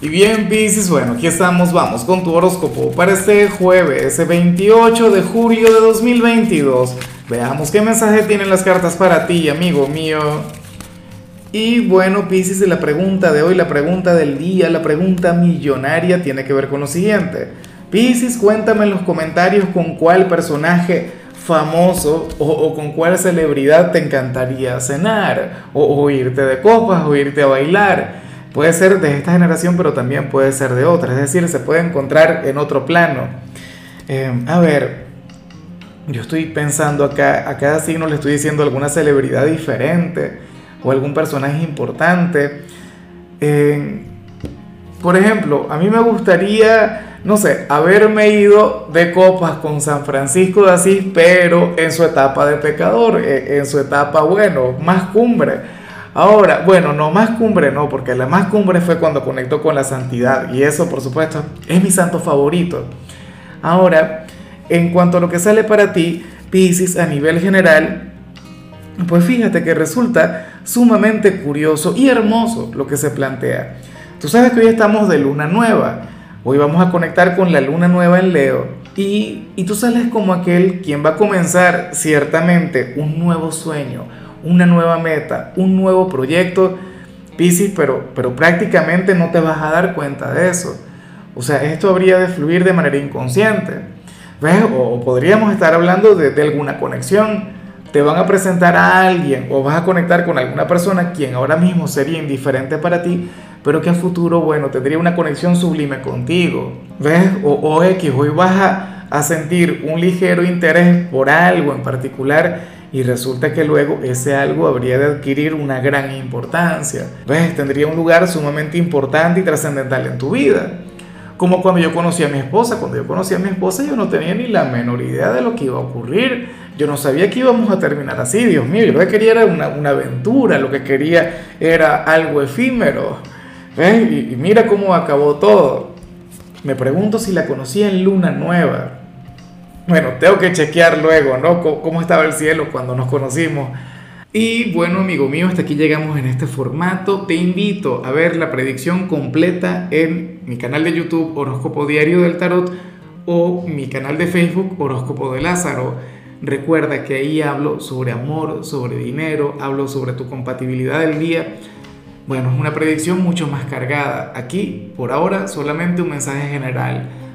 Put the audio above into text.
Y bien, Pisces, bueno, aquí estamos, vamos con tu horóscopo para este jueves, 28 de julio de 2022. Veamos qué mensaje tienen las cartas para ti, amigo mío. Y bueno, Pisces, la pregunta de hoy, la pregunta del día, la pregunta millonaria tiene que ver con lo siguiente. Pisces, cuéntame en los comentarios con cuál personaje famoso o, con cuál celebridad te encantaría cenar, o, o irte de copas, o irte a bailar. Puede ser de esta generación, pero también puede ser de otra. Es decir, se puede encontrar en otro plano. Eh, a ver, yo estoy pensando acá, a cada signo le estoy diciendo alguna celebridad diferente o algún personaje importante. Por ejemplo, a mí me gustaría, no sé, haberme ido de copas con San Francisco de Asís, pero en su etapa de pecador, eh, en su etapa, bueno, más cumbre Ahora, bueno, no más cumbre no, porque la más cumbre fue cuando conectó con la santidad y eso por supuesto es mi santo favorito. Ahora, en cuanto a lo que sale para ti, Pisces a nivel general, pues fíjate que resulta sumamente curioso y hermoso lo que se plantea. Tú sabes que hoy estamos de luna nueva, hoy vamos a conectar con la luna nueva en Leo y, y tú sales como aquel quien va a comenzar ciertamente un nuevo sueño, una nueva meta, un nuevo proyecto, Piscis, pero, pero prácticamente no te vas a dar cuenta de eso. O sea, esto habría de fluir de manera inconsciente. ¿Ves? O, podríamos estar hablando de, alguna conexión. Te van a presentar a alguien o vas a conectar con alguna persona quien ahora mismo sería indiferente para ti, pero que a futuro, bueno, tendría una conexión sublime contigo. ¿Ves? O, o X, hoy vas a, a sentir un ligero interés por algo en particular y resulta que luego ese algo habría de adquirir una gran importancia. ¿Ves? Tendría un lugar sumamente importante y trascendental en tu vida. Como cuando yo conocí a mi esposa. Cuando yo conocí a mi esposa yo no tenía ni la menor idea de lo que iba a ocurrir. Yo no sabía que íbamos a terminar así. Dios mío, yo lo que quería era una, una aventura, lo que quería era algo efímero. ¿Ves? Y, y mira cómo acabó todo. Me pregunto si la conocí en luna nueva. Bueno, tengo que chequear luego, ¿no? ¿Cómo estaba el cielo cuando nos conocimos? Y bueno, amigo mío, hasta aquí llegamos en este formato. Te invito a ver la predicción completa en mi canal de YouTube Horóscopo Diario del Tarot o mi canal de Facebook Horóscopo de Lázaro. Recuerda que ahí hablo sobre amor, sobre dinero, hablo sobre tu compatibilidad del día. Bueno, es una predicción mucho más cargada. Aquí, por ahora, solamente un mensaje general